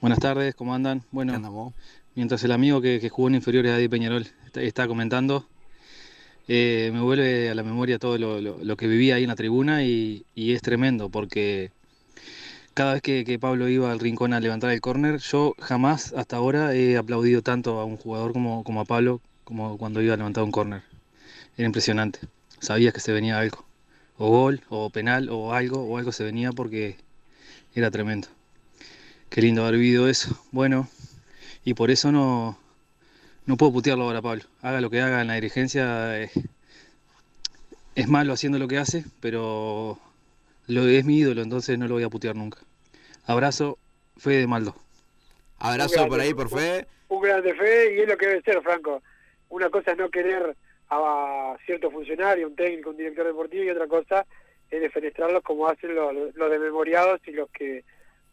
Buenas tardes, ¿cómo andan? Bueno, mientras el amigo que, que jugó en inferiores Adi Peñarol está, está comentando, eh, me vuelve a la memoria todo lo, lo- lo que vivía ahí en la tribuna y, y es tremendo porque cada vez que, que Pablo iba al rincón a levantar el córner, yo jamás hasta ahora he aplaudido tanto a un jugador como, como a Pablo como cuando iba a levantar un córner. Era impresionante. Sabías que se venía algo. O gol, o penal, o algo, o algo se venía porque era tremendo. Qué lindo haber vivido eso. Bueno, y por eso no, no puedo putearlo ahora, Pablo. Haga lo que haga en la dirigencia. eh, es malo haciendo lo que hace, pero lo es mi ídolo, entonces no lo voy a putear nunca. Abrazo, Fede de Maldo. Abrazo por ahí, por fe. Un grande fe y es lo que debe ser, Franco. Una cosa es no querer a cierto funcionario, un técnico, un director deportivo y otra cosa es defenestrarlos como hacen los, los desmemoriados y los que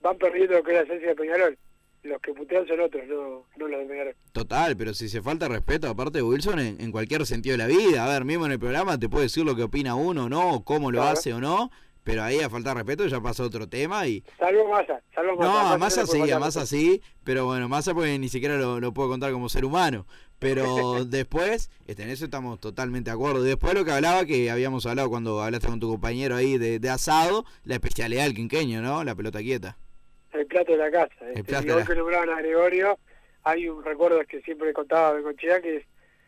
van perdiendo lo que es la esencia de Peñarol. Los que putean son otros, no, no los de Peñarol. Total, pero si se falta respeto, aparte de Wilson, en, en cualquier sentido de la vida. A ver, mismo en el programa te puede decir lo que opina uno o no, o cómo lo Claro. hace o no, pero ahí a falta de respeto ya pasa otro tema y... Salvo Massa, salvo Massa. No, Massa le puede así, faltar más así, pero bueno, más porque ni siquiera lo, lo puedo contar como ser humano. Pero después, este, en eso estamos totalmente de acuerdo. Y después lo que hablaba, que habíamos hablado cuando hablaste con tu compañero ahí de, de asado, la especialidad del quinqueño, ¿no? La pelota quieta. el plato de la casa. Este, plato de la- que nombraban a Gregorio, hay un recuerdo que siempre contaba Bengochea, que es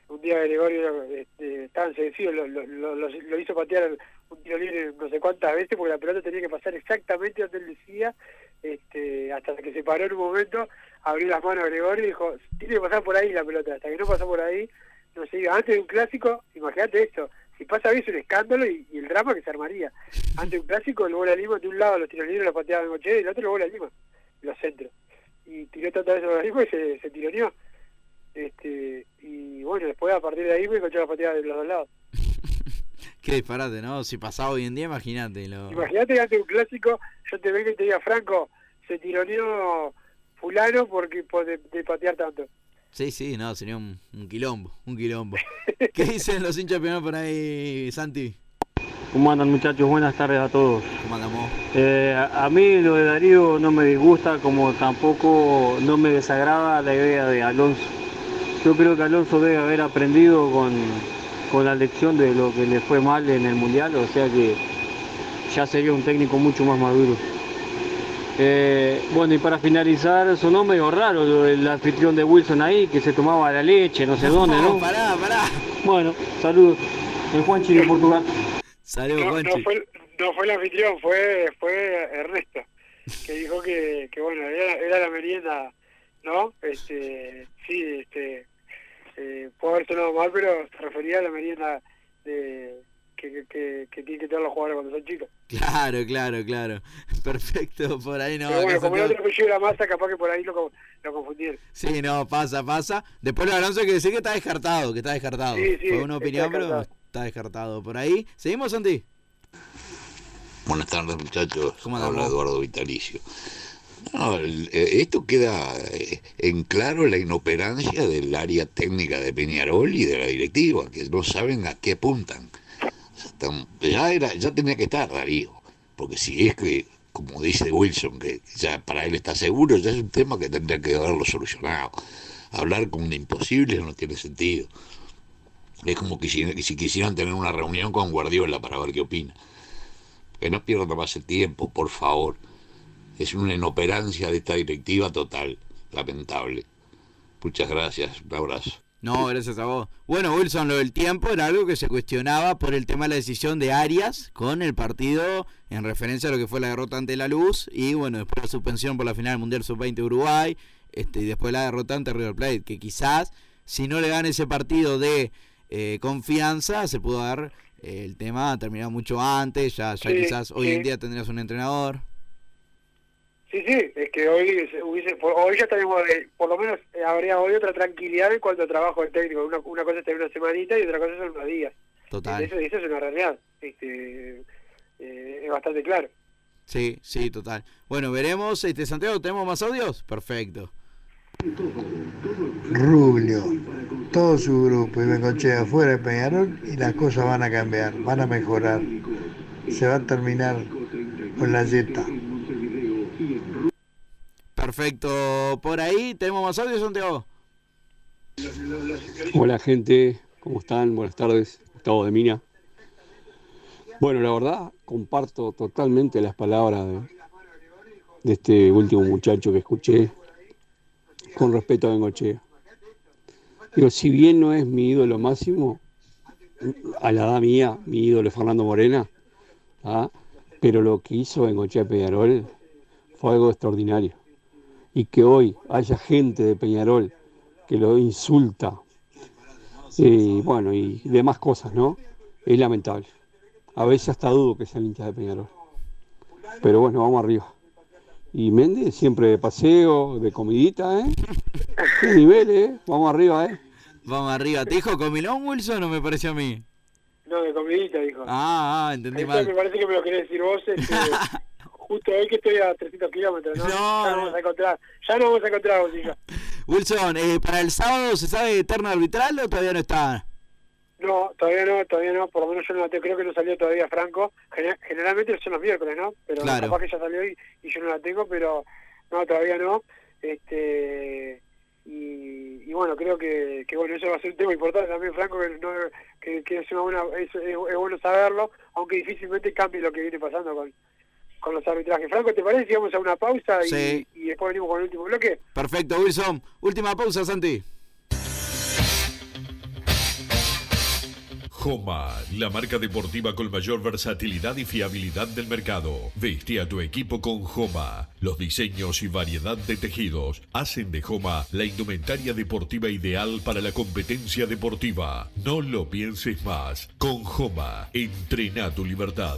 un día Gregorio este, tan sencillo, lo, lo, lo, lo- lo hizo patear un tiro libre no sé cuántas veces, porque la pelota tenía que pasar exactamente donde él decía, este, hasta que se paró en un momento, abrió las manos a Gregorio y dijo, tiene que pasar por ahí la pelota, hasta que no pasó por ahí, no iba. Antes de un clásico, imagínate esto, si pasa bien es un escándalo y, el drama que se armaría. Antes de un clásico, el bola Lima, de un lado los tiros libres los pateaba Bengochea y del otro el bola Lima, los centros. Y tiró tantas veces bola Lima y se, se tironeó. Este, y bueno, después a partir de ahí Bengochea la pateaba de los dos lados. Qué disparate, ¿no? Si pasaba hoy en día, imagínate. Lo... Imagínate de un clásico yo te venga y te diga, Franco, se tironeó fulano porque por de, de patear tanto. Sí, sí, no, sería un, un quilombo, un quilombo. ¿Qué dicen los hinchas peruanos por ahí, Santi? ¿Cómo andan muchachos? Buenas tardes a todos. ¿Cómo andamos? Eh, a, a mí lo de Darío no me disgusta, como tampoco no me desagrada la idea de Alonso. Yo creo que Alonso debe haber aprendido con, con la lección de lo que le fue mal en el Mundial, o sea que ya sería un técnico mucho más maduro. Eh, bueno, y para finalizar, sonó medio raro del anfitrión de Wilson ahí, que se tomaba la leche, no sé dónde, ¿no? Pará, pará. Bueno, saludos. El Juanchi de Portugal. Saludos, No, no fue, no fue el anfitrión, fue, fue Ernesto, que dijo que, que bueno, era, era la merienda, ¿no? Este, sí, este, eh, puede haber sonado mal, pero se refería a la merienda de, que, que, que, que tienen que tener los jugadores cuando son chicos. Claro, claro, claro. Perfecto, por ahí no. pero bueno, como el otro apellido era masa, capaz que por ahí lo, lo confundieron. Sí, no, pasa, pasa. Después lo de Alonso hay que decir que está descartado, que está descartado. Sí, sí, Fue una está opinión, pero está descartado. Por ahí. ¿Seguimos, Santi? Buenas tardes, muchachos. ¿Cómo Habla? Eduardo Vitalicio. No, eh, esto queda eh, en claro la inoperancia del área técnica de Peñarol y de la directiva, que no saben a qué apuntan. Ya, era, ya tenía que estar Darío, porque si es que, como dice Wilson, que ya para él está seguro, ya es un tema que tendría que haberlo solucionado. Hablar con un imposible no tiene sentido. Es como que si, si quisieran tener una reunión con Guardiola para ver qué opina. Que no pierda más el tiempo, por favor. Es una inoperancia de esta directiva total, lamentable. Muchas gracias, un abrazo. No, gracias a vos. Bueno, Wilson, lo del tiempo era algo que se cuestionaba por el tema de la decisión de Arias con el partido en referencia a lo que fue la derrota ante la Luz y bueno, después la suspensión por la final del Mundial Sub-20 Uruguay este, y después la derrota ante River Plate, que quizás si no le gana ese partido de eh, confianza se pudo dar eh, el tema terminado mucho antes, ya, ya Sí, quizás hoy en día tendrías un entrenador. Sí, sí, es que hoy se hubiese, hoy ya tenemos, eh, por lo menos eh, habría hoy otra tranquilidad en cuanto a trabajo del técnico. Una, una cosa es tener una semanita y otra cosa son unos días. Total. Eso, eso es una realidad. Este, eh, es bastante claro. Sí, sí, total. Bueno, veremos. Este, Santiago, ¿tenemos más audios? Perfecto. Rubio, todo su grupo y Bengochea fuera de Peñarol y las cosas van a cambiar, van a mejorar. Se va a terminar con la yeta. Perfecto. Por ahí, ¿tenemos más audios, Santiago? Hola gente, ¿cómo están? Buenas tardes, Gustavo de Mina. Bueno, la verdad, comparto totalmente las palabras de, de este último muchacho que escuché con respecto a Bengochea. Digo, si bien no es mi ídolo máximo, a la edad mía, mi ídolo es Fernando Morena, ¿ah? pero lo que hizo Bengochea Peñarol fue algo extraordinario. Y que hoy haya gente de Peñarol que lo insulta. Y bueno, y demás cosas, ¿no? Es lamentable. A veces hasta dudo que sean hinchas de Peñarol. Pero bueno, vamos arriba. Y Méndez siempre de paseo, de comidita, ¿eh? ¿Qué nivel, eh? Vamos arriba, ¿eh? Vamos arriba. ¿Te dijo comilón, Wilson, o me pareció a mí? No, de comidita, dijo. Ah, ah, entendí Eso mal. me parece que me lo querés decir vos. Este, justo hoy que estoy a 300 kilómetros, ¿no? No, ya no no. vamos a encontrar. Ya no vamos a encontrar yo. Wilson, eh, ¿para el sábado se sabe de terna arbitral o todavía no está? No, todavía no, todavía no. Por lo menos yo no la tengo. Creo que no salió todavía Franco. Gener- generalmente son los miércoles, ¿no? Pero Claro. capaz que ya salió y, y yo no la tengo, pero no, todavía no. Este y, y bueno, creo que, que bueno, eso va a ser un tema importante también, Franco, que, no, que, que es, una buena, es, es- es bueno saberlo, aunque difícilmente cambie lo que viene pasando con, con los arbitrajes. Franco, ¿te parece si vamos a una pausa y, Sí. y después venimos con el último bloque? Perfecto, Wilson. Última pausa, Santi. Joma, la marca deportiva con mayor versatilidad y fiabilidad del mercado. Veste a tu equipo con Joma. Los diseños y variedad de tejidos hacen de Joma la indumentaria deportiva ideal para la competencia deportiva. No lo pienses más. Con Joma, entrena tu libertad.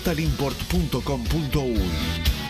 www.totalimport.com.uy.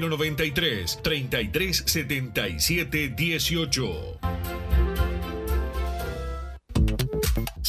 093 3377 18.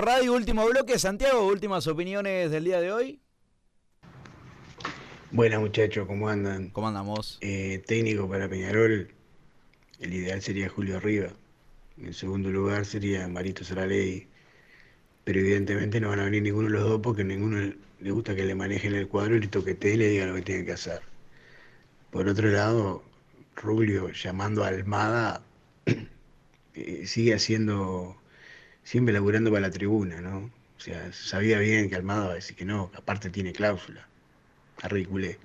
Radio, último bloque. Santiago, últimas opiniones del día de hoy. Buenas muchachos, ¿cómo andan? ¿Cómo andamos? Eh, técnico para Peñarol, el ideal sería Julio Riva. En segundo lugar sería Marito Saraley. Pero evidentemente no van a venir ninguno de los dos porque ninguno le gusta que le manejen el cuadro y le toquetee y le diga lo que tiene que hacer. Por otro lado, Rubio llamando a Almada eh, sigue haciendo, siempre laburando para la tribuna, ¿no? O sea, sabía bien que Almada va a decir que no, que aparte tiene cláusula. Arriculé.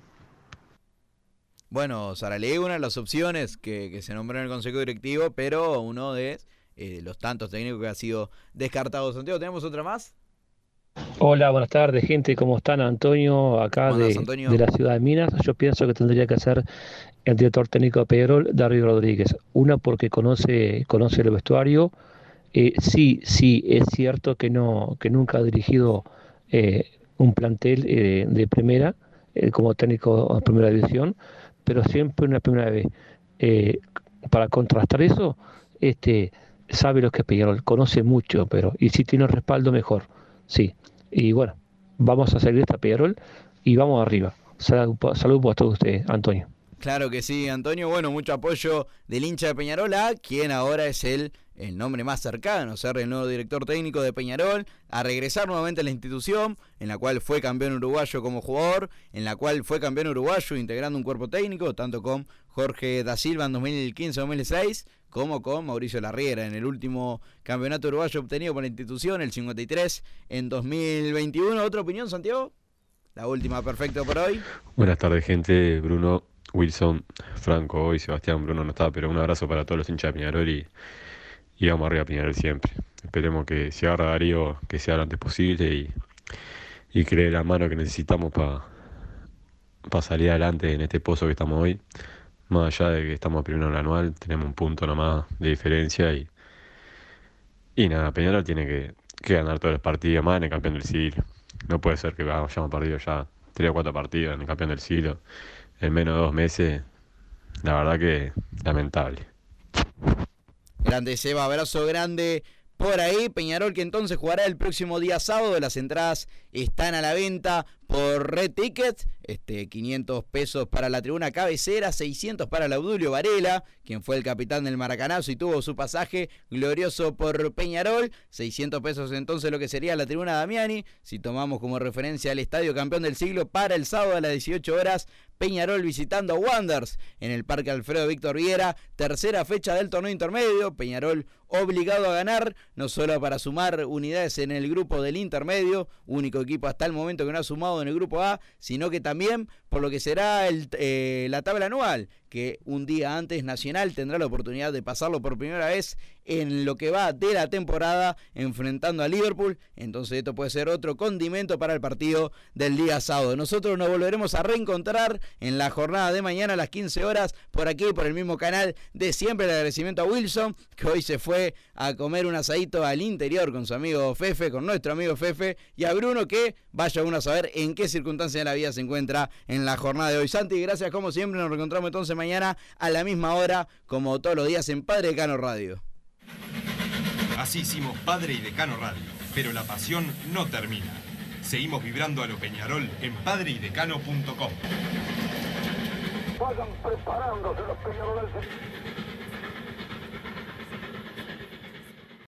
Bueno, Saraley, una de las opciones que, que se nombró en el Consejo Directivo, pero uno de eh, los tantos técnicos que ha sido descartado. Santiago, ¿tenemos otra más? Hola, buenas tardes, gente. ¿Cómo están? Antonio, acá ¿Cómo andas, de, Antonio? de la ciudad de Minas. Yo pienso que tendría que ser el director técnico de Peñarol, Darío Rodríguez. Una, porque conoce, conoce el vestuario. Eh, sí, sí, es cierto que, no, que nunca ha dirigido eh, un plantel eh, de primera eh, como técnico de primera división, pero siempre una primera vez. Eh, para contrastar eso, este, sabe lo que es Peñarol, conoce mucho, pero y si tiene respaldo, mejor. Sí. Y bueno, vamos a salir de esta Peñarol y vamos arriba. Salud, salud por todos ustedes, Antonio. Claro que sí, Antonio. Bueno, mucho apoyo del hincha de Peñarol quien ahora es el, el nombre más cercano, ser el nuevo director técnico de Peñarol, a regresar nuevamente a la institución, en la cual fue campeón uruguayo como jugador, en la cual fue campeón uruguayo integrando un cuerpo técnico, tanto con Jorge da Silva en 2015-2016, como con Mauricio Larriera en el último campeonato uruguayo obtenido por la institución, el 53 en 2021. ¿Otra opinión, Santiago? La última, perfecto por hoy. Buenas tardes, gente. Bruno, Wilson, Franco, hoy Sebastián, Bruno no está, pero un abrazo para todos los hinchas de Peñarol y, y vamos arriba a Peñarol siempre. Esperemos que si agarra Darío, que sea lo antes posible y, y que la mano que necesitamos para salir adelante en este pozo que estamos hoy. Más allá de que estamos primero en el anual, tenemos un punto nomás de diferencia y, y nada, Peñarol tiene que, que ganar todos los partidos más en el campeón del siglo. No puede ser que hayamos perdido ya tres o cuatro partidos en el campeón del siglo en menos de dos meses. La verdad que lamentable. Grande Seba, abrazo grande por ahí. Peñarol que entonces jugará el próximo día sábado. Las entradas están a la venta por Red Ticket. Este, 500 pesos para la tribuna cabecera, 600 para Laudulio Varela, quien fue el capitán del Maracanazo y tuvo su pasaje glorioso por Peñarol. 600 pesos entonces lo que sería la tribuna Damiani. Si tomamos como referencia al estadio campeón del siglo para el sábado a las 18 horas. Peñarol visitando a Wanderers en el Parque Alfredo Víctor Viera, tercera fecha del torneo intermedio, Peñarol obligado a ganar, no solo para sumar unidades en el grupo del intermedio, único equipo hasta el momento que no ha sumado en el grupo A, sino que también por lo que será el, eh, la tabla anual, que un día antes Nacional tendrá la oportunidad de pasarlo por primera vez en lo que va de la temporada enfrentando a Liverpool. Entonces esto puede ser otro condimento para el partido del día sábado. Nosotros nos volveremos a reencontrar en la jornada de mañana a las 15 horas por aquí, por el mismo canal de siempre. El agradecimiento a Wilson, que hoy se fue a comer un asadito al interior con su amigo Fefe, con nuestro amigo Fefe, y a Bruno que vaya uno a saber en qué circunstancia de la vida se encuentra en la jornada de hoy. Santi, gracias como siempre. Nos reencontramos entonces mañana a la misma hora, como todos los días en Padre Cano Radio. Así hicimos Padre y Decano Radio, pero la pasión no termina. Seguimos vibrando a lo Peñarol en padreidecano.com. Vayan preparándose los peñaroles.